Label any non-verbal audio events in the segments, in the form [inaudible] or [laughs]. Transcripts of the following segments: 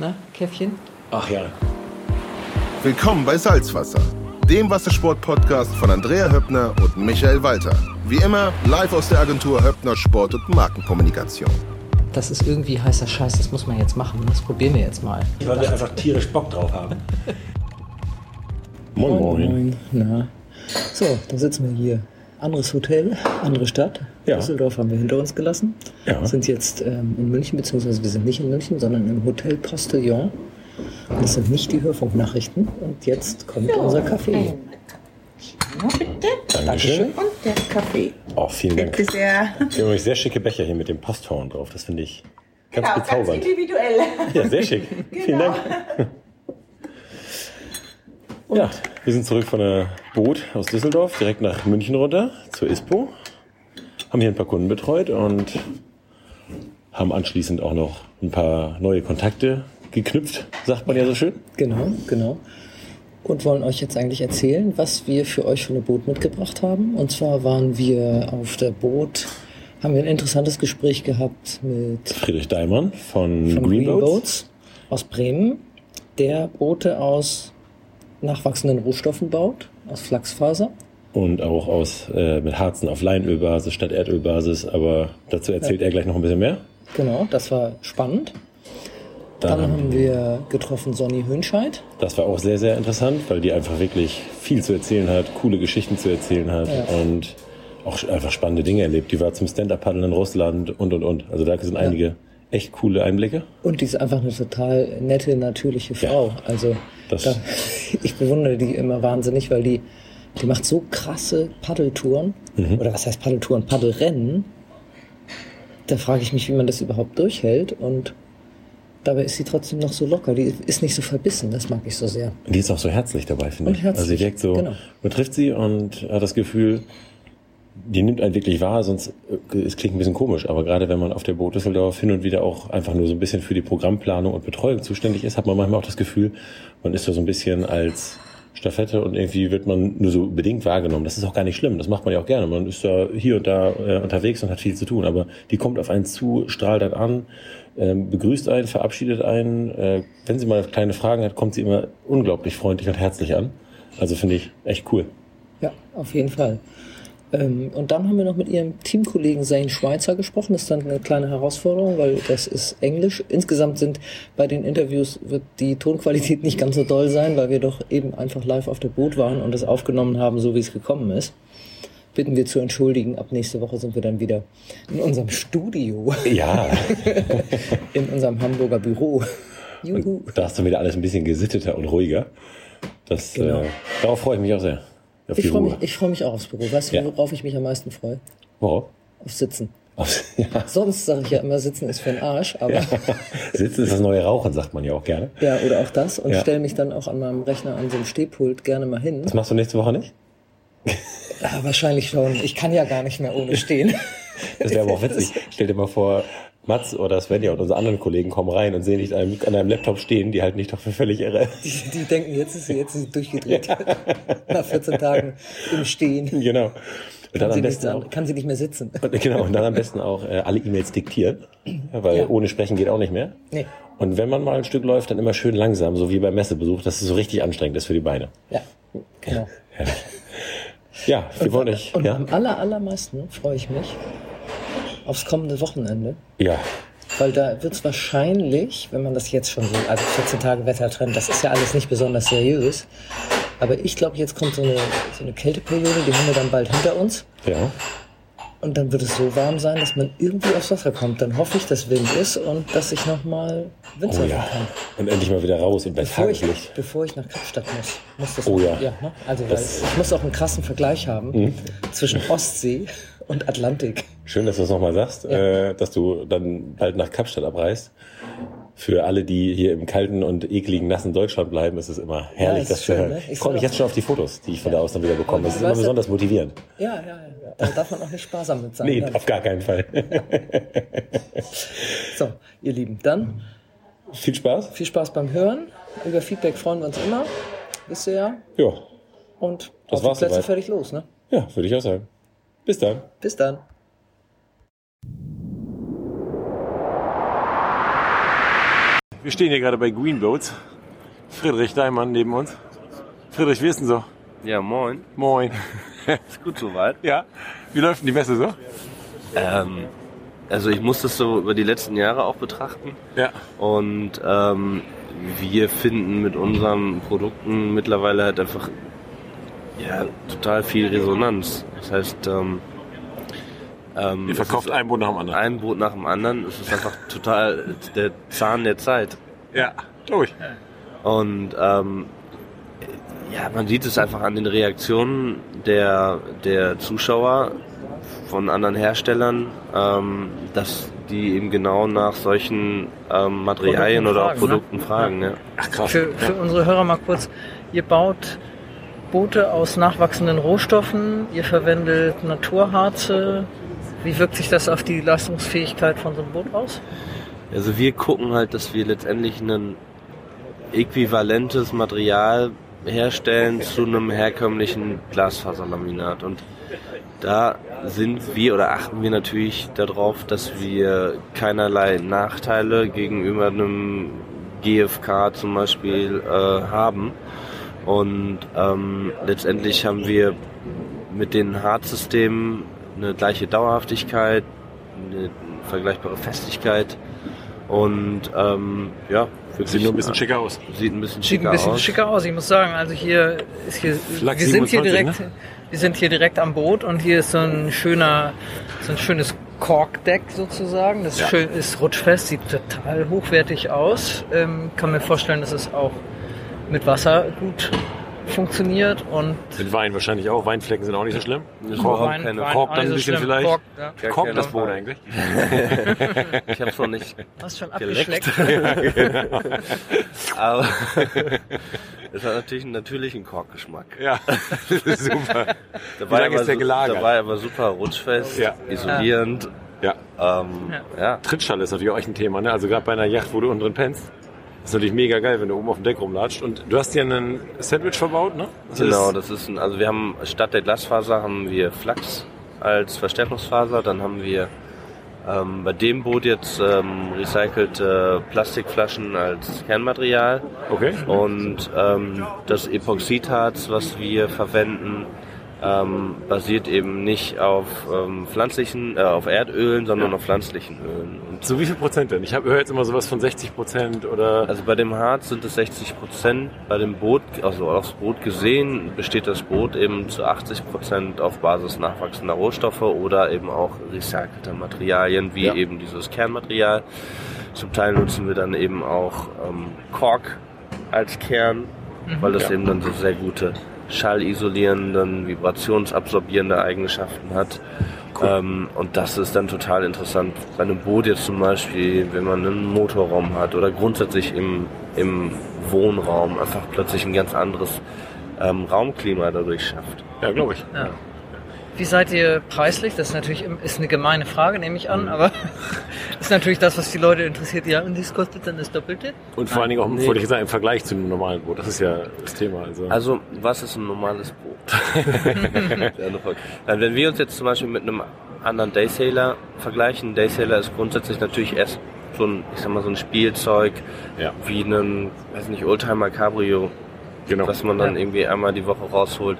Na, Käffchen? Ach ja. Willkommen bei Salzwasser, dem Wassersport-Podcast von Andrea Höppner und Michael Walter. Wie immer live aus der Agentur Höppner Sport und Markenkommunikation. Das ist irgendwie heißer Scheiß, das muss man jetzt machen. Das probieren wir jetzt mal. Weil wir einfach tierisch Bock drauf haben. moin, moin. Na. So, da sitzen wir hier. Anderes Hotel, andere Stadt. Ja. Düsseldorf haben wir hinter uns gelassen. Ja. Sind jetzt ähm, in München, beziehungsweise wir sind nicht in München, sondern im Hotel Postillon. Das sind nicht die Hörfunknachrichten. Und jetzt kommt unser Kaffee. Ja, bitte. Dankeschön. Und der Kaffee. Oh, vielen Dank. Bitte sehr. Wir haben sehr schicke Becher hier mit dem Posthorn drauf. Das finde ich ganz Genau, ganz bezaubernd. individuell. ja, sehr schick. [laughs] Vielen Dank. Ja, wir sind zurück von der Boot aus Düsseldorf direkt nach München runter zur ISPO. Haben hier ein paar Kunden betreut und haben anschließend auch noch ein paar neue Kontakte geknüpft, sagt man ja so schön. Genau, genau. Und wollen euch jetzt eigentlich erzählen, was wir für euch für eine Boot mitgebracht haben. Und zwar waren wir auf der Boot, haben wir ein interessantes Gespräch gehabt mit Friedrich Daimann von, von Green Boats. Boats aus Bremen, der Boote aus nachwachsenden Rohstoffen baut, aus Flachsfaser. und auch aus äh, mit Harzen auf Leinölbasis statt Erdölbasis, aber dazu erzählt er gleich noch ein bisschen mehr. Genau, das war spannend. Dann, haben wir getroffen Sonny Hönscheid. Das war auch sehr, sehr interessant, weil die einfach wirklich viel zu erzählen hat, coole Geschichten zu erzählen hat Ja. und auch einfach spannende Dinge erlebt. Die war zum Stand-Up-Paddeln in Russland und, und, und. Also da sind einige echt coole Einblicke. Und die ist einfach eine total nette, natürliche Frau. Also Das- da, [laughs] ich bewundere die immer wahnsinnig, weil die, die macht so krasse Paddeltouren. Mhm. Oder was heißt Paddeltouren? Paddelrennen. Da frage ich mich, wie man das überhaupt durchhält. Und dabei ist sie trotzdem noch so locker. Die ist nicht so verbissen. Das mag ich so sehr. Die ist auch so herzlich dabei, finde Und ich. herzlich, Also sie wirkt so, genau. man trifft sie und hat das Gefühl, die nimmt einen wirklich wahr, sonst, äh, es klingt ein bisschen komisch, aber gerade wenn man auf der Boot Düsseldorf hin und wieder auch einfach nur so ein bisschen für die Programmplanung und Betreuung zuständig ist, hat man manchmal auch das Gefühl, man ist da so ein bisschen als Stafette und irgendwie wird man nur so bedingt wahrgenommen. Das ist auch gar nicht schlimm, das macht man ja auch gerne. Man ist da hier und da äh, unterwegs und hat viel zu tun, aber die kommt auf einen zu, strahlt einen an, ähm, begrüßt einen, verabschiedet einen. Äh, wenn sie mal kleine Fragen hat, kommt sie immer unglaublich freundlich und herzlich an. Also finde ich echt cool. Ja, auf jeden Fall. Ähm, und dann haben wir noch mit ihrem Teamkollegen Zane Schweizer gesprochen. Das ist dann eine kleine Herausforderung, weil das ist Englisch. Insgesamt sind bei den Interviews wird die Tonqualität nicht ganz so doll sein, weil wir doch eben einfach live auf der Boot waren und es aufgenommen haben, so wie es gekommen ist. Bitten wir zu entschuldigen. Ab nächste Woche sind wir dann wieder in unserem Studio, Ja, [laughs] in unserem Hamburger Büro. Juhu. da hast du wieder alles ein bisschen gesitteter und ruhiger. Das, Genau. äh, darauf freue ich mich auch sehr. Auf Ich freue mich, ich freu mich auch aufs Büro. Weißt du, Ja. worauf ich mich am meisten freue? Worauf? Auf Sitzen. Aufs- [laughs] ja. Sonst sage ich ja immer, Sitzen ist für den Arsch, aber Sitzen ist das neue Rauchen, sagt man ja auch gerne. Ja, oder auch das. Und Ja. stelle mich dann auch an meinem Rechner an so einem Stehpult gerne mal hin. Das machst du nächste Woche nicht? Ja, wahrscheinlich schon. Ich kann ja gar nicht mehr ohne stehen. Das wäre aber auch [laughs] witzig. Stell dir mal vor, Mats oder Svenja und unsere anderen Kollegen kommen rein und sehen dich an einem, an einem Laptop stehen, die halten dich doch für völlig irre. Die, die denken, jetzt ist sie, jetzt ist sie durchgedreht. [laughs] Nach 14 Tagen im Stehen. genau. Und dann Kann sie, am nicht, besten auch, kann sie nicht mehr sitzen. und, genau, und dann am besten auch äh, alle E-Mails diktieren, weil Ja. ohne Sprechen geht auch nicht mehr. Nee. Und wenn man mal ein Stück läuft, dann immer schön langsam, so wie beim Messebesuch, dass es so richtig anstrengend ist für die Beine. Ja, genau. Ja, wir wollen euch, Und ja, am aller, allermeisten freue ich mich aufs kommende Wochenende. ja, Weil da wird es wahrscheinlich, wenn man das jetzt schon so, also 14 Tage Wettertrend, das ist ja alles nicht besonders seriös. Aber ich glaube, jetzt kommt so eine, so eine Kälteperiode, die haben wir dann bald hinter uns. ja. Und dann wird es so warm sein, dass man irgendwie aufs Wasser kommt. Dann hoffe ich, dass Wind ist und dass ich nochmal Oh Windsurfen ja. kann. Und endlich mal wieder raus und bei Bevor ich, Tageslicht. bevor ich nach Kapstadt muss. muss das Oh ja. ne? Also weil Das- Mhm. ich muss auch einen krassen Vergleich haben zwischen Ostsee und Atlantik. Schön, dass du es nochmal sagst, äh, dass du dann bald nach Kapstadt abreist. Für alle, die hier im kalten und ekligen, nassen Deutschland bleiben, ist es immer herrlich, ist das zu hören. ne? Ich Ich freue mich jetzt schon auf die Fotos, die ich von da aus dann wieder bekomme. Das ist immer weißt ja- besonders motivierend. Ja, ja, ja. Da darf man auch nicht sparsam mit sein. Nee, ne? auf gar keinen Fall. [laughs] So, ihr Lieben, dann Viel Spaß. viel Spaß beim Hören. Über Feedback freuen wir uns immer. Wisst ihr ja. Ja, Und Das auf die war's Plätze soweit. fertig los, ne? ja, würde ich auch sagen. Bis dann. Bis dann. Wir stehen hier gerade bei Greenboats. Friedrich Daimann neben uns. Friedrich, wie ist denn so? Ja, moin. Moin. [laughs] Ist gut soweit. Ja. Wie läuft denn die Messe so? Ähm, also ich muss das so über die letzten Jahre auch betrachten. Ja. Und ähm, wir finden mit unseren Produkten mittlerweile halt einfach ja, total viel Resonanz. Das heißt, ähm, ähm, Ihr verkauft ein Boot nach dem anderen. ein Boot nach dem anderen. Es ist einfach total der Zahn der Zeit. Ja, glaube ich. Und ähm, ja, man sieht es einfach an den Reaktionen der, der Zuschauer von anderen Herstellern, ähm, dass die eben genau nach solchen ähm, Materialien Produkten oder auch fragen, ne? Produkten fragen. Ja. Ach krass. Für, für unsere Hörer mal kurz, ihr baut Boote aus nachwachsenden Rohstoffen, ihr verwendet Naturharze. Wie wirkt sich das auf die Leistungsfähigkeit von so einem Boot aus? Also wir gucken halt, dass wir letztendlich ein äquivalentes Material herstellen zu einem herkömmlichen Glasfaserlaminat. Und da sind wir oder achten wir natürlich darauf, dass wir keinerlei Nachteile gegenüber einem GFK zum Beispiel äh, haben. Und ähm, letztendlich haben wir mit den Harzsystemen eine gleiche Dauerhaftigkeit, eine vergleichbare Festigkeit und ähm, ja, Sieht nur ein bisschen schicker aus. Sieht ein bisschen Sieht schicker ein bisschen aus. schicker aus. Ich muss sagen, also hier ist hier, Flak wir sind hier 27, direkt, ne? wir sind hier direkt am Boot und hier ist so ein schöner, so ein schönes Korkdeck sozusagen. Das ist Ja. schön, ist rutschfest, sieht total hochwertig aus. Ähm, kann mir vorstellen, dass es auch mit Wasser gut funktioniert und Mit Wein wahrscheinlich auch. Weinflecken sind auch nicht so schlimm. Ist Kork, überhaupt keine- Kork auch dann ein so bisschen schlimm. vielleicht. Kork, ja. Kork das Boot Frage. eigentlich. [laughs] Ich hab's noch nicht Hast schon abgeschleckt. [laughs] [laughs] Aber es hat natürlich einen natürlichen Korkgeschmack. Ja, super. Der Wie lange ist der gelagert? Der war aber super rutschfest, Ja. isolierend. Ja. Ähm, ja. Trittschall ist natürlich auch echt ein Thema. Ne? Also gerade bei einer Yacht, wo du unten drin pennst. Ist natürlich mega geil, wenn du oben auf dem Deck rumlatscht. Und du hast dir einen Sandwich verbaut, ne? Das Genau, das ist ein, also wir haben statt der Glasfaser haben wir Flachs als Verstärkungsfaser, dann haben wir ähm, bei dem Boot jetzt ähm, recycelte Plastikflaschen als Kernmaterial Okay. und ähm, das Epoxidharz, was wir verwenden, ähm, basiert eben nicht auf ähm, pflanzlichen, äh, auf Erdölen, sondern auf pflanzlichen Ölen. Und Zu wie viel Prozent denn? Ich habe höre jetzt immer sowas von 60 Prozent oder. Also bei dem Harz sind es 60 Prozent. Bei dem Boot, also aufs Boot gesehen, besteht das Boot eben zu 80 Prozent auf Basis nachwachsender Rohstoffe oder eben auch recycelter Materialien, wie Ja. eben dieses Kernmaterial. Zum Teil nutzen wir dann eben auch ähm, Kork als Kern, weil das Ja. eben dann so sehr gute schallisolierende, vibrationsabsorbierende Eigenschaften hat. Ähm, und das ist dann total interessant. Bei einem Boot jetzt zum Beispiel, wenn man einen Motorraum hat oder grundsätzlich im, im Wohnraum einfach plötzlich ein ganz anderes ähm, Raumklima dadurch schafft. Ja, glaube ich. Ja. Wie seid ihr preislich? Das ist natürlich ist eine gemeine Frage, nehme ich an, Mhm. aber [laughs] ist natürlich das, was die Leute interessiert. Ja, und das kostet dann das Doppelte? Und vor allen Dingen auch, Nee. wollte ich sagen, im Vergleich zu einem normalen Boot. Das ist ja das Thema. Also, Also, was ist ein normales Boot? [laughs] Wenn wir uns jetzt zum Beispiel mit einem anderen Daysailor vergleichen, Daysailor ist grundsätzlich natürlich erst so ein, ich sag mal, so ein Spielzeug ja, wie ein, weiß nicht, Oldtimer Cabrio, genau. was man dann Ja. irgendwie einmal die Woche rausholt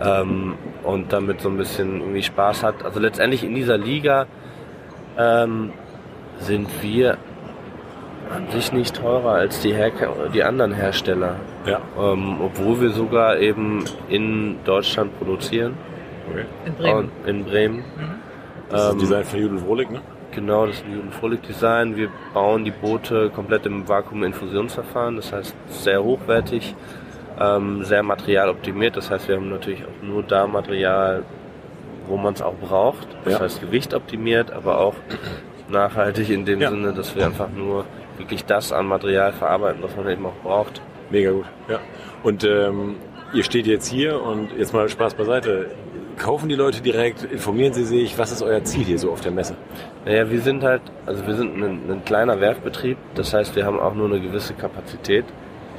ähm, und damit so ein bisschen irgendwie Spaß hat. Also letztendlich in dieser Liga ähm, sind wir an sich nicht teurer als die, Herke die anderen Hersteller. Ja, Ähm, obwohl wir sogar eben in Deutschland produzieren, okay. In Bremen. Und in Bremen. Das ist Ähm, ein Design von Judel Wohlig, ne? Genau, das ist ein Frolic Design. Wir bauen die Boote komplett im Vakuuminfusionsverfahren, das heißt sehr hochwertig, ähm, sehr materialoptimiert. Das heißt, wir haben natürlich auch nur da Material, wo man es auch braucht. Das Ja. heißt, Gewicht optimiert, aber auch nachhaltig in dem Ja. Sinne, dass wir einfach nur wirklich das an Material verarbeiten, was man eben auch braucht. Mega gut, ja. Und ähm, ihr steht jetzt hier und jetzt mal Spaß beiseite. Kaufen die Leute direkt, informieren sie sich, was ist euer Ziel hier so auf der Messe? Naja, wir sind halt, also wir sind ein, ein kleiner Werfbetrieb, das heißt, wir haben auch nur eine gewisse Kapazität.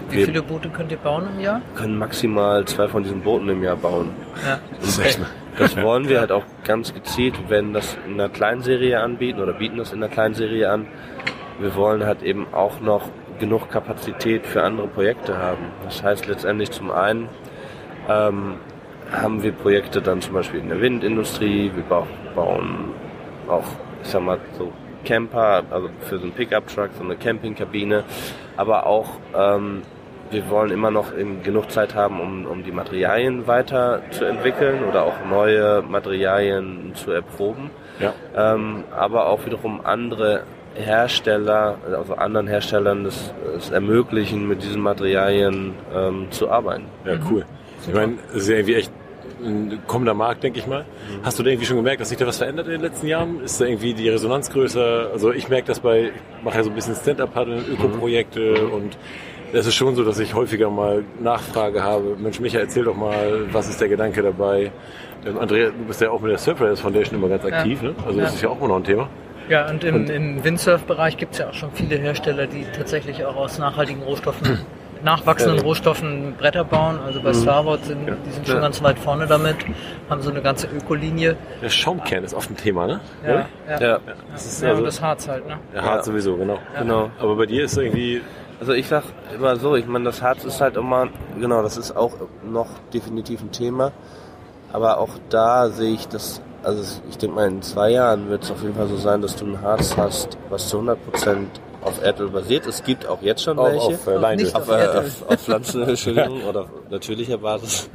Wie Wir viele Boote könnt ihr bauen im Jahr? können maximal zwei von diesen Booten im Jahr bauen. Ja. Das echt, Das wollen wir halt auch ganz gezielt, wenn das in einer Kleinserie anbieten oder bieten das in einer Kleinserie an, wir wollen halt eben auch noch genug Kapazität für andere Projekte haben. Das heißt letztendlich zum einen ähm, haben wir Projekte dann zum Beispiel in der Windindustrie, wir bau- bauen auch, ich sag mal, so Camper, also für so einen Pickup-Truck, so eine Campingkabine, aber auch ähm, wir wollen immer noch genug Zeit haben, um, um die Materialien weiterzuentwickeln oder auch neue Materialien zu erproben. Ja. Ähm, aber auch wiederum andere Hersteller, also anderen Herstellern das, es ermöglichen, mit diesen Materialien ähm, zu arbeiten. Ja, cool. Ich meine, es ist ja irgendwie echt ein kommender Markt, denke ich mal. Hast du da irgendwie schon gemerkt, dass sich da was verändert in den letzten Jahren? Ist da irgendwie die Resonanz größer? Also ich merke das bei, ich mache ja so ein bisschen Stand-Up-Paddeln, Öko-Projekte und es ist schon so, dass ich häufiger mal Nachfrage habe. Mensch, Micha, erzähl doch mal, was ist der Gedanke dabei? Ähm, Andrea, du bist ja auch mit der Surfriders Foundation immer ganz aktiv, ne? Also das Ja. ist ja auch immer noch ein Thema. Ja, und im, im Windsurf-Bereich gibt es ja auch schon viele Hersteller, die tatsächlich auch aus nachhaltigen Rohstoffen, [clears throat] nachwachsenden Ja. Rohstoffen Bretter bauen. Also bei Starboard sind die sind schon Ja. ganz weit vorne damit, haben so eine ganze Ökolinie. Der Schaumkern ist oft ein Thema, ne? Ja, ja. Ja, Das ist ja also, und das Harz halt, ne? der Hart Ja. sowieso, genau. genau. Aber bei dir ist irgendwie, Also ich sag immer so, ich meine, das Harz ist halt immer, genau, das ist auch noch definitiv ein Thema. Aber auch da sehe ich das, also ich denke mal, in zwei Jahren wird es auf jeden Fall so sein, dass du ein Harz hast, was zu 100% auf Erdöl basiert. Es gibt auch jetzt schon auf, welche. auf äh, Leinöl. auf, auf äh, auf, auf Pflanzenöl, [laughs] Entschuldigung, oder auf natürlicher Basis.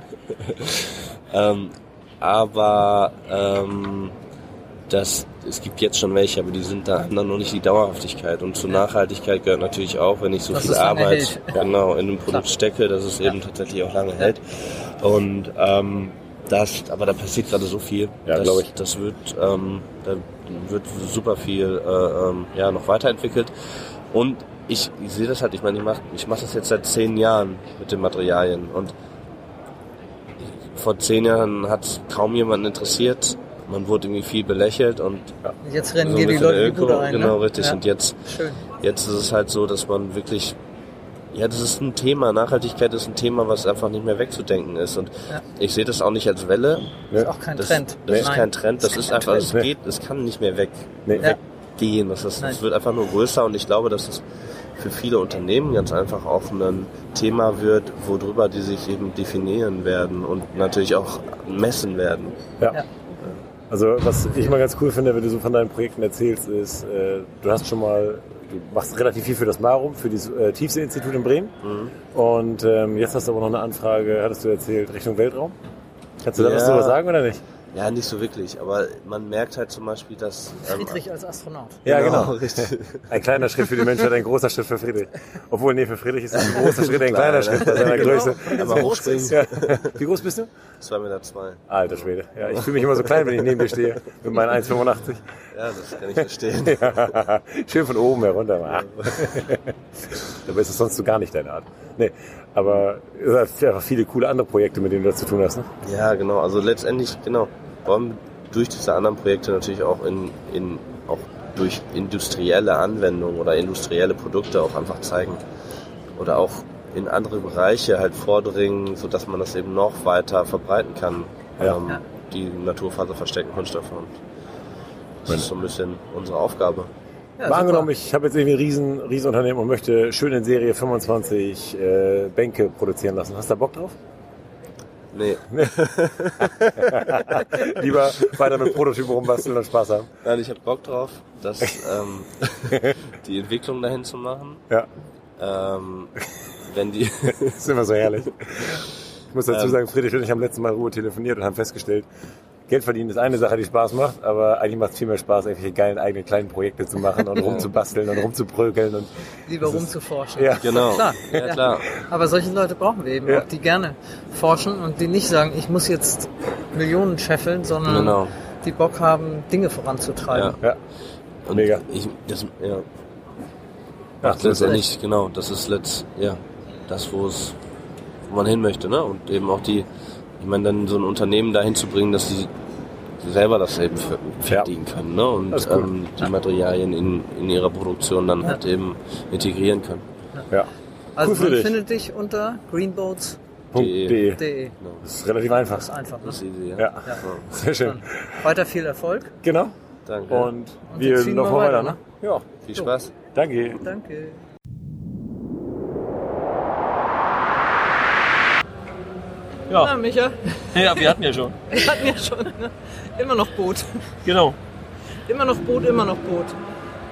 [laughs] ähm, aber ähm, das, es gibt jetzt schon welche, aber die sind da haben dann noch nicht die Dauerhaftigkeit. Und zur Nachhaltigkeit gehört natürlich auch, wenn ich so Dass viel Arbeit [laughs] genau in einem Produkt stecke, dass es eben tatsächlich auch lange hält. Und ähm, das, aber da passiert gerade so viel. Ja, das, glaub ich. Das wird, ähm, da wird super viel äh, ähm, ja, noch weiterentwickelt. Und ich, ich sehe das halt, ich meine, ich mache ich mach das jetzt seit zehn Jahren mit den Materialien. Und vor zehn Jahren hat es kaum jemanden interessiert. Man wurde irgendwie viel belächelt und Jetzt rennen so dir die Leute der die Bude ein. Genau, ne? richtig. Ja. Und jetzt, Schön. jetzt ist es halt so, dass man wirklich, ja, das ist ein Thema. Nachhaltigkeit ist ein Thema, was einfach nicht mehr wegzudenken ist. Und Ja. ich sehe das auch nicht als Welle. Ist auch kein Das, Trend. das ist Nein. kein Trend. Das ist ist kein einfach, es geht, es kann nicht mehr weg, Nee. Weggehen. Das, ist, Nein. das wird einfach nur größer. Und ich glaube, dass es für viele Unternehmen ganz einfach auch ein Thema wird, worüber die sich eben definieren werden und natürlich auch messen werden. Ja. Ja. Also was ich mal ganz cool finde, wenn du so von deinen Projekten erzählst, ist, äh, du hast schon mal, du machst relativ viel für das Marum, für das äh, Tiefseeinstitut in Bremen. Und ähm, jetzt hast du aber noch eine Anfrage, hattest du erzählt, Richtung Weltraum. Kannst du da Ja. was drüber sagen oder nicht? Ja, nicht so wirklich, aber man merkt halt zum Beispiel, dass... ähm, Friedrich als Astronaut. Ja, genau. richtig. Ein kleiner Schritt für die Menschheit, ein großer Schritt für Friedrich. Obwohl, nee, für Friedrich ist es ein großer Schritt, ein kleiner Schritt bei seiner Größe. Aber hochspringen, Ja. Wie groß bist du? 2,2 Meter. Zwei. Alter Schwede. Ja, ich fühle mich immer so klein, wenn ich neben dir stehe. Mit meinen 1,85. Ja, das kann ich verstehen. Schön von oben herunter. Dabei ist es sonst so gar nicht deine Art. Nee, aber es hat einfach viele coole andere Projekte, mit denen du das zu tun hast. Ne? Ja, genau. Also letztendlich, genau, wollen wir durch diese anderen Projekte natürlich auch in, in auch durch industrielle Anwendungen oder industrielle Produkte auch einfach zeigen. Oder auch in andere Bereiche halt vordringen, sodass man das eben noch weiter verbreiten kann. Ja. Ähm, Ja. Die naturfaserversteckten Kunststoffe. Und das ist so ein bisschen unsere Aufgabe. Ja, Mal angenommen, ich habe jetzt irgendwie ein riesen, riesen Unternehmen und möchte schön in Serie 25 äh, Bänke produzieren lassen. Hast du da Bock drauf? Nee, [laughs] Lieber weiter mit Prototypen rumbasteln und Spaß haben. nein, ich habe Bock drauf, das, ähm, [laughs] die Entwicklung dahin zu machen. Ja, Ähm, wenn die das [laughs] ist immer so herrlich. Ich muss dazu Ähm. sagen, Friedrich und ich haben letztes Mal in Ruhe telefoniert und haben festgestellt, Geld verdienen ist eine Sache, die Spaß macht, aber eigentlich macht es viel mehr Spaß, irgendwelche geilen eigenen kleinen Projekte zu machen und [laughs] rumzubasteln und rumzuprökeln. Und Lieber rumzuforschen. ja, genau, Klar, ja, ja. klar. Aber solche Leute brauchen wir eben, Ja. auch die gerne forschen und die nicht sagen, ich muss jetzt Millionen scheffeln, sondern Genau. die Bock haben, Dinge voranzutreiben. ja. Und Mega. Ich, das, ja, Ach, es. letztendlich, genau, das ist letzt, ja, das, wo es, wo man hin möchte, ne? Und eben auch die, ich meine, dann so ein Unternehmen dahin zu bringen, dass sie selber das eben fertigen können, ne? Und cool. ähm, die Materialien in, in ihrer Produktion dann halt eben integrieren können. ja. Also Cool man dich. findet dich unter greenboats.de. .de. Das ist relativ einfach. Das ist einfach. Ne? Das ist easy, ja. Ja, sehr schön. Dann weiter viel Erfolg. Genau. Danke. Und, Und wir laufen weiter, weiter, ne? Ja. Viel Spaß. Danke. Danke. Ja. Na, Micha, Ja, wir hatten ja schon. wir hatten ja schon ne? immer noch Boot. Genau. Immer noch Boot, immer noch Boot.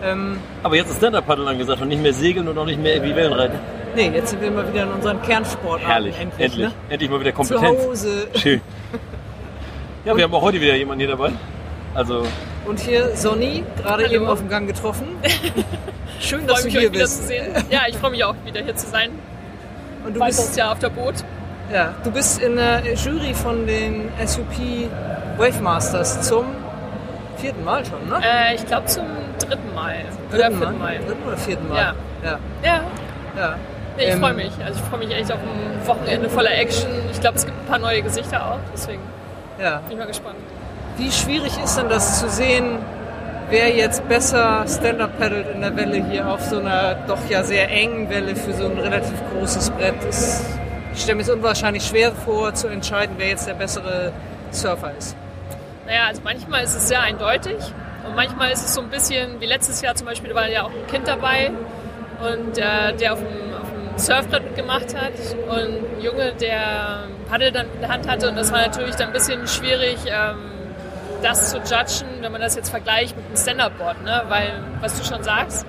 Ähm, Aber jetzt ist Stand-Up-Paddle angesagt und nicht mehr Segeln und auch nicht mehr irgendwie Wellenreiten. nee, jetzt sind wir mal wieder in unseren Kernsportarten. Herrlich. Endlich, Endlich. Ne? Endlich mal wieder Zu Kompetenz. Hause. Schön. Ja, wir haben auch heute wieder jemanden hier dabei. Also, Und hier Sonny, gerade Hallo. eben auf dem Gang getroffen. [laughs] Schön, dass du mich, hier bist. zu sehen. Ja, ich freue mich auch, wieder hier zu sein. Und du Weiteres bist, Jahr auf der Boot. Ja, du bist in der Jury von den SUP Wave Masters zum vierten Mal schon, ne? Äh, ich glaube zum dritten Mal. oder vierten Mal. Dritten oder vierten Mal? Ja. ja. Ja, ja. nee, ich Ähm, freue mich. Also ich freue mich echt auf ein Wochenende voller Action. Ich glaube, es gibt ein paar neue Gesichter auch, deswegen ja. bin ich mal gespannt. Wie schwierig ist denn das zu sehen, wer jetzt besser Stand-Up paddelt in der Welle hier auf so einer doch ja sehr engen Welle für so ein relativ großes Brett? Das, ich stelle mir es unwahrscheinlich schwer vor, zu entscheiden, wer jetzt der bessere Surfer ist. Naja, also manchmal ist es sehr eindeutig und manchmal ist es so ein bisschen, wie letztes Jahr zum Beispiel, da war ja auch ein Kind dabei und äh, der auf dem, auf dem Surfbrett mitgemacht hat und ein Junge, der Paddel dann in der Hand hatte und das war natürlich dann ein bisschen schwierig, ähm, das zu judgen, wenn man das jetzt vergleicht mit einem Stand-Up-Board, ne? weil, was du schon sagst,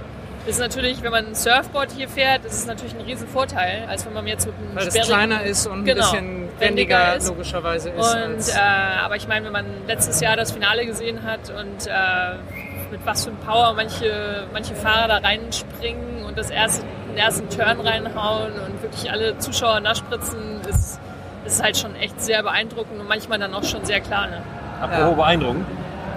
ist natürlich, wenn man ein Surfboard hier fährt, ist es natürlich ein riesen Vorteil, als wenn man jetzt mit einem Weil es kleiner ist und ein Genau, bisschen wendiger wendiger ist. logischerweise ist. Und, äh, aber ich meine, wenn man letztes Jahr das Finale gesehen hat und äh, mit was für einem Power manche, manche Fahrer da reinspringen und das erste, den ersten Turn reinhauen und wirklich alle Zuschauer nachspritzen, ist, ist halt schon echt sehr beeindruckend und manchmal dann auch schon sehr klar. Ne? apropos beeindruckend.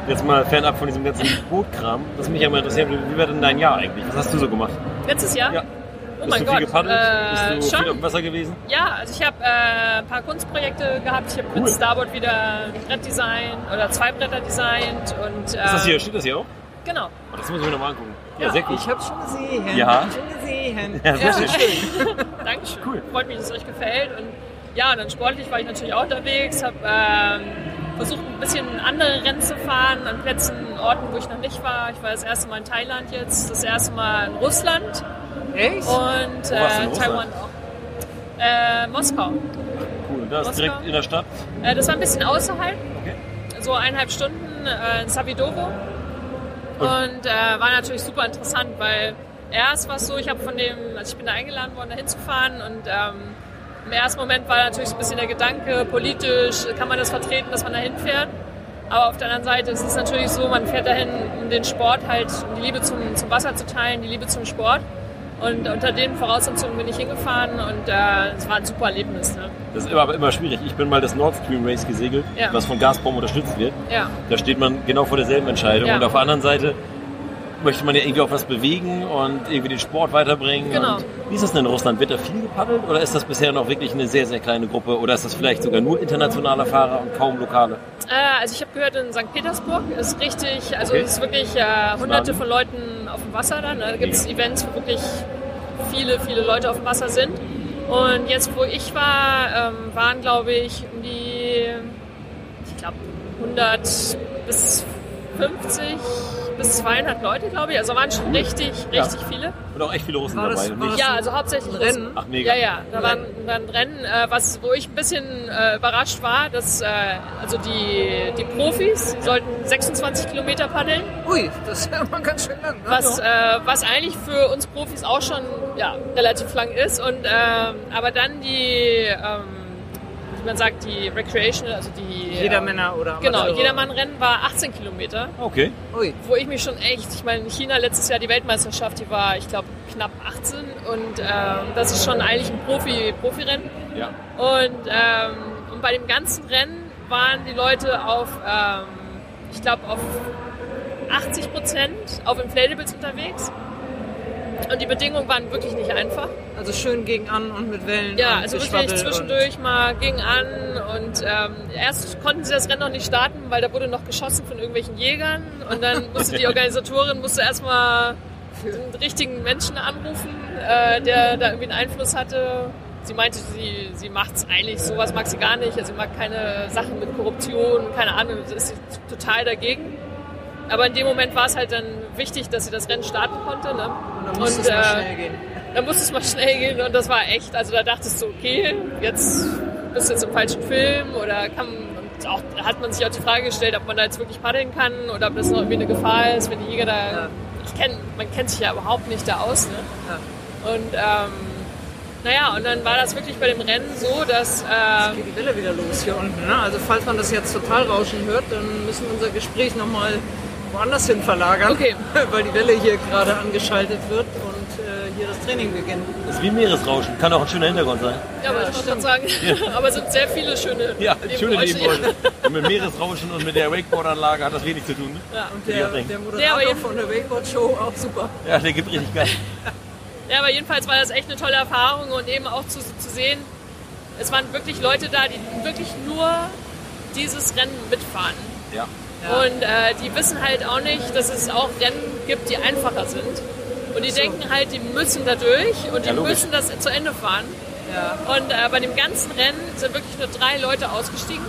Jetzt mal fernab von diesem ganzen Bootkram. Was mich ja mal interessiert, wie war denn dein Jahr eigentlich? Was hast du so gemacht? Letztes Jahr? Ja. Oh Bist mein du Gott. viel gepaddelt? Äh, Bist du schon. viel auf dem Wasser gewesen? Ja, also ich habe äh, ein paar Kunstprojekte gehabt. Ich habe Cool. mit Starboard wieder ein Brett designt oder zwei Bretter designt. Und, äh, Ist das hier, steht das hier auch? Genau. Oh, das muss ich mir nochmal angucken. Ja, sehr gut. ich habe schon gesehen. Ja? Schon gesehen. [laughs] Ja, sehr Ja, schön. schön. [laughs] Dankeschön. Cool. Freut mich, dass es euch gefällt. Und ja, dann sportlich war ich natürlich auch unterwegs, habe ähm, versucht, ein bisschen andere Rennen zu fahren, an Plätzen, Orten, wo ich noch nicht war. Ich war das erste Mal in Thailand jetzt, das erste Mal in Russland Echt? und äh, Russland? Taiwan auch. Äh, Moskau. Cool. Da ist Moskau. direkt in der Stadt. Äh, das war ein bisschen außerhalb, Okay. so eineinhalb Stunden äh, in Savidovo. Und äh, war natürlich super interessant, weil erst war es so, ich habe von dem, also ich bin da eingeladen worden, da hinzufahren und ähm, im ersten Moment war natürlich so ein bisschen der Gedanke, politisch kann man das vertreten, dass man da hinfährt. Aber auf der anderen Seite ist es natürlich so, man fährt dahin, um den Sport halt, um die Liebe zum, zum Wasser zu teilen, die Liebe zum Sport. Und unter den Voraussetzungen bin ich hingefahren und äh, es war ein super Erlebnis. Ne? Das ist immer, aber immer schwierig. Ich bin mal das Nord Stream Race gesegelt, Ja. was von Gazprom unterstützt wird. Ja. Da steht man genau vor derselben Entscheidung. Ja. Und auf der anderen Seite möchte man ja irgendwie auch was bewegen und irgendwie den Sport weiterbringen. Genau. Wie ist das denn in Russland? Wird da viel gepaddelt oder ist das bisher noch wirklich eine sehr, sehr kleine Gruppe? Oder ist das vielleicht sogar nur internationale Fahrer und kaum lokale? Äh, also ich habe gehört, in St. Petersburg ist richtig, also Okay. es ist wirklich äh, hunderte von Leuten auf dem Wasser dann. Da gibt es Events, wo wirklich viele, viele Leute auf dem Wasser sind. Und jetzt, wo ich war, ähm, waren glaube ich um die, ich glaube 100 bis 50 bis 200 Leute, glaube ich. Also waren schon richtig, richtig viele. Und auch echt viele Russen War das- dabei. nicht- das- Ja, also hauptsächlich Rennen? Russen. Ach, mega. Ja, ja, da waren, waren Rennen, äh, was, wo ich ein bisschen äh, überrascht war, dass äh, also die, die Profis sollten 26 Kilometer paddeln, Ui, das ist ja mal ganz schön lang. Ne? was, äh, was eigentlich für uns Profis auch schon ja, relativ lang ist. Und, ähm, aber dann die, ähm, wie man sagt, die Recreational, also die... Jedermänner oder Genau. Jedermann-Rennen war 18 Kilometer Okay. Ui. wo ich mich schon echt, ich meine, in China letztes Jahr die Weltmeisterschaft, die war, ich glaube, knapp 18 und ähm, das ist schon eigentlich ein Profi, Profirennen. Ja. Und, ähm, und bei dem ganzen Rennen waren die Leute auf, ähm, ich glaube, auf 80 Prozent auf Inflatables unterwegs. Und die Bedingungen waren wirklich nicht einfach. Also schön gegen an und mit Wellen. Ja, also wirklich zwischendurch mal ging an und ähm, erst konnten sie das Rennen noch nicht starten, weil da wurde noch geschossen von irgendwelchen Jägern und dann [laughs] musste die Organisatorin musste erstmal den richtigen Menschen anrufen, äh, der da irgendwie einen Einfluss hatte. Sie meinte, sie, sie macht es eigentlich, sowas mag sie gar nicht, also sie mag keine Sachen mit Korruption, keine Ahnung, ist total dagegen. aber in dem Moment war es halt dann wichtig, dass sie das Rennen starten konnte. Ne? Und dann musste es mal schnell gehen. [laughs] Dann musste es mal schnell gehen und das war echt, also da dachtest du, okay, jetzt bist du jetzt im falschen Film oder kann, und auch, hat man sich auch die Frage gestellt, ob man da jetzt wirklich paddeln kann oder ob das noch irgendwie eine Gefahr ist, wenn die Jäger da, Ja. ich kenn, man kennt sich ja überhaupt nicht da aus. Ne? Ja. Und ähm, naja, und dann war das wirklich bei dem Rennen so, dass äh, geht die Welle wieder los hier unten. Ne? Also falls man das jetzt total rauschen hört, dann müssen wir unser Gespräch nochmal woanders hin verlagern, Okay. [laughs] weil die Welle hier gerade angeschaltet wird und äh, hier das Training beginnt. Das ist wie Meeresrauschen. Kann auch ein schöner Hintergrund sein. ja, wollte ich gerade sagen, [laughs] aber es sind sehr viele schöne Ja, schöne. Nebengeräusche. [laughs] Und mit Meeresrauschen und mit der Wakeboard-Anlage hat das wenig zu tun. Ne? Ja. Und Ja, der, der Ja, Moderator aber jetzt- von der Wakeboard-Show auch super. Ja, der gibt richtig Gas. Ja, aber jedenfalls war das echt eine tolle Erfahrung und eben auch zu, zu sehen, es waren wirklich Leute da, die wirklich nur dieses Rennen mitfahren. Ja. Und äh, die wissen halt auch nicht, dass es auch Rennen gibt, die einfacher sind. Und die denken halt, die müssen da durch und die Ja, müssen das zu Ende fahren. Ja. Und äh, bei dem ganzen Rennen sind wirklich nur drei Leute ausgestiegen.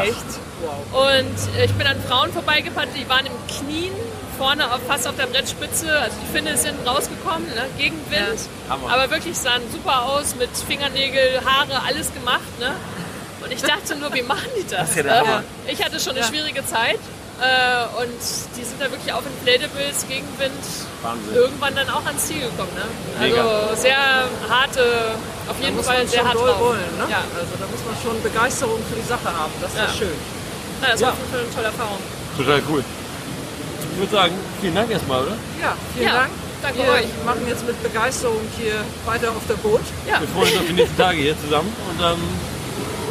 Echt? Wow. Und äh, ich bin an Frauen vorbeigefahren, die waren im Knien, vorne auf, fast auf der Brettspitze. Also die Finne sind rausgekommen, ne, gegen Wind. Hammer. Aber wirklich sahen super aus, mit Fingernägel, Haare, alles gemacht. Ne? Und ich dachte nur, wie machen die das? ja ne? Ich hatte schon eine Ja. schwierige Zeit. Äh, und die sind da wirklich auf Inflatables gegen Wind Wahnsinn. irgendwann dann auch ans Ziel gekommen. Ne? Mega. Also sehr harte, auf Da jeden muss Fall sehr hart drauf. wollen. Ne? Ja. Also da muss man schon Begeisterung für die Sache haben. Das ist Ja. schön. Na, das Ja. war auf jeden Fall eine tolle Erfahrung. Total cool. Ich würde sagen, vielen Dank erstmal, oder? Ja, vielen Ja, Dank. danke Wir euch. machen jetzt mit Begeisterung hier weiter auf der Boot. Ja, Wir freuen uns auf die nächsten Tage hier zusammen und dann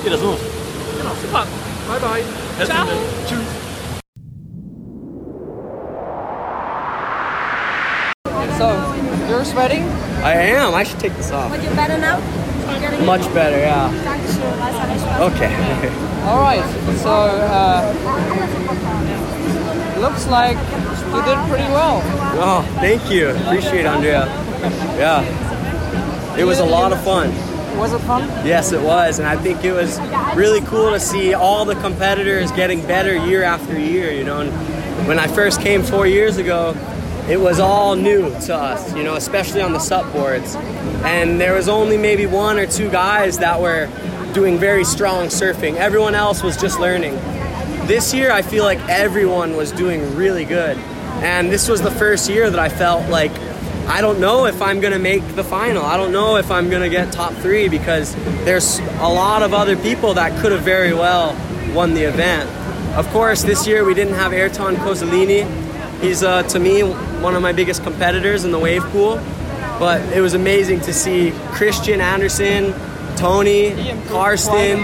geht das los. super. Bye bye. Ciao. Herzlichen Dank. Tschüss. So, you're sweating? I am. I should take this off. But you're better now? Much better, yeah. Dankeschön, weiß alles Spaß. Okay. [laughs] All right. So, uh, looks like you did pretty well. Oh, thank you. Appreciate it, Andrea. Yeah. It was a lot of fun. Was it fun? Yes, it was. And I think it was really cool to see all the competitors getting better year after year, you know. And when I first came four years ago, it was all new to us, you know, especially on the sup boards. And there was only maybe one or two guys that were doing very strong surfing. Everyone else was just learning. This year, I feel like everyone was doing really good. And this was the first year that I felt like I don't know if I'm going to make the final. I don't know if I'm going to get top three because there's a lot of other people that could have very well won the event. Of course, this year we didn't have Ayrton Cozzolini. He's, uh, to me, one of my biggest competitors in the wave pool. But it was amazing to see Christian Anderson, Tony, Karsten.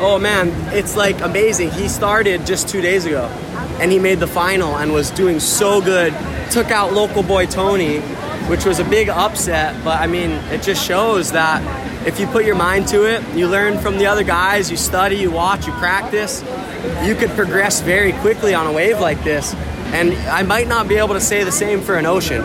Oh man, it's like amazing. He started just two days ago and he made the final and was doing so good. Took out local boy Tony, which was a big upset, but I mean, it just shows that if you put your mind to it, you learn from the other guys, you study, you watch, you practice, you could progress very quickly on a wave like this. And I might not be able to say the same for an ocean.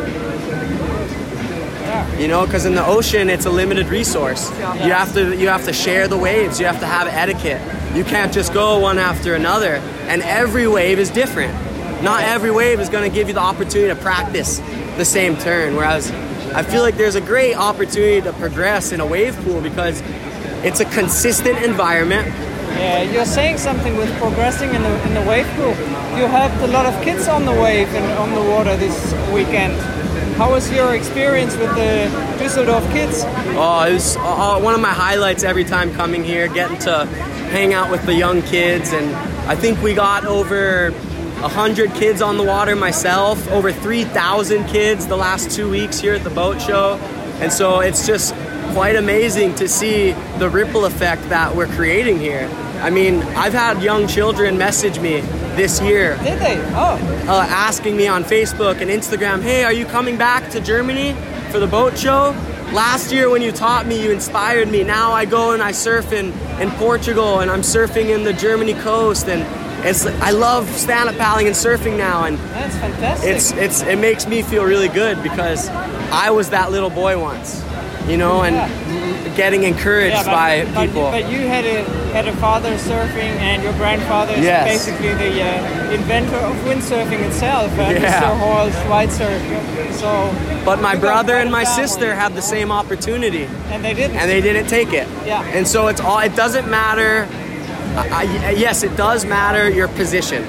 You know, because in the ocean it's a limited resource. You have to you have to share the waves. You have to have etiquette. You can't just go one after another. And every wave is different. Not every wave is going to give you the opportunity to practice the same turn. Whereas I feel like there's a great opportunity to progress in a wave pool because it's a consistent environment. Yeah, you're saying something with progressing in the in the wave pool. You helped a lot of kids on the wave and on the water this weekend. How was your experience with the Düsseldorf kids? Oh, it was uh, one of my highlights every time coming here, getting to hang out with the young kids. And I think we got over 100 kids on the water myself, over 3,000 kids the last two weeks here at the boat show. And so it's just quite amazing to see the ripple effect that we're creating here. I mean, I've had young children message me this year Did they? Oh, uh, asking me on Facebook and Instagram, hey, are you coming back to Germany for the boat show? Last year when you taught me, you inspired me. Now I go and I surf in, in Portugal and I'm surfing in the Germany coast and it's I love stand-up paddling and surfing now and that's fantastic. it's it's it makes me feel really good because I was that little boy once. you know, and getting encouraged Yeah, but, by but, people. but you had a had a father surfing, and your grandfather is Yes. basically the uh, inventor of windsurfing itself, uh, Yeah. Mr. Hall Schweitzer. So, But my brother and my sister had the same opportunity, and they didn't. and they didn't take it. Yeah. And so it's all. It doesn't matter. I, I- yes, it does matter your position.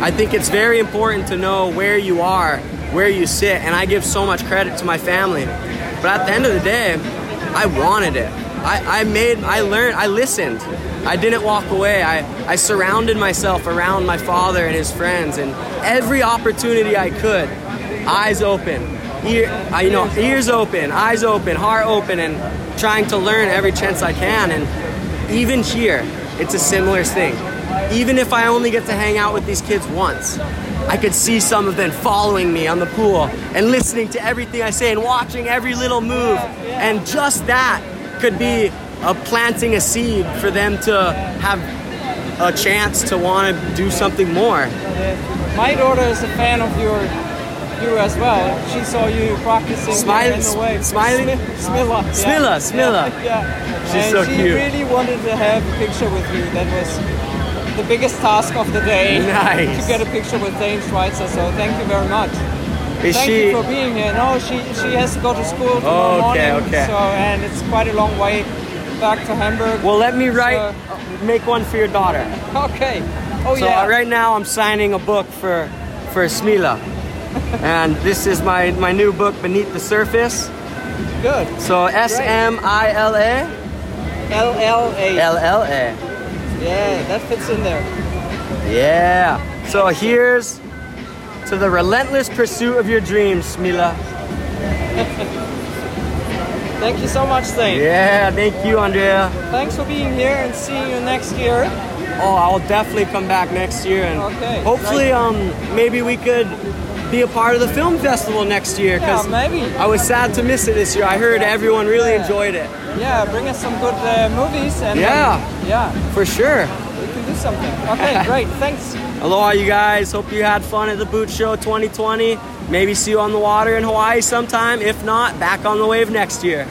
I think it's very important to know where you are, where you sit, and I give so much credit to my family. But at the end of the day, I wanted it. I, I made. I learned. I listened. I didn't walk away. I, I surrounded myself around my father and his friends, and every opportunity I could, eyes open, ear, uh, you know, ears open, eyes open, heart open, and trying to learn every chance I can. And even here, it's a similar thing. Even if I only get to hang out with these kids once, I could see some of them following me on the pool and listening to everything I say and watching every little move. And just that could be a planting a seed for them to have a chance to want to do something more. My daughter is a fan of your you as well. She saw you practicing Smile- in the wave. smiling? Smi- Smilla. yeah. Smilla, Smilla. Yeah. [laughs] yeah. She's and so she cute. really wanted to have a picture with you. That was the biggest task of the day. Nice. To get a picture with Dane Schweitzer. So thank you very much. Is Thank she? you for being here. No, she she has to go to school tomorrow Oh, okay, morning. okay. So and it's quite a long way back to Hamburg. Well, let me write, So- make one for your daughter. [laughs] okay. Oh So yeah. uh, right now I'm signing a book for for Smila. And this is my, my new book, Beneath the Surface. Good. So S M I L A L L A. L L A. Yeah, that fits in there. Yeah. So here's to the relentless pursuit of your dreams, Mila. [laughs] Thank you so much, Thane. Yeah, thank you, Andrea. Thanks for being here and seeing you next year. Oh, I'll definitely come back next year and Okay, hopefully um maybe we could be a part of the film festival next year Yeah, because maybe. I was sad to miss it this year. I heard everyone really Yeah. enjoyed it. Yeah, bring us some good uh, movies and Yeah. then, yeah, For sure. we can do something. Okay, [laughs] great. Thanks. Aloha, you guys. Hope you had fun at the Boot Show 2020. Maybe see you on the water in Hawaii sometime. If not, back on the wave next year.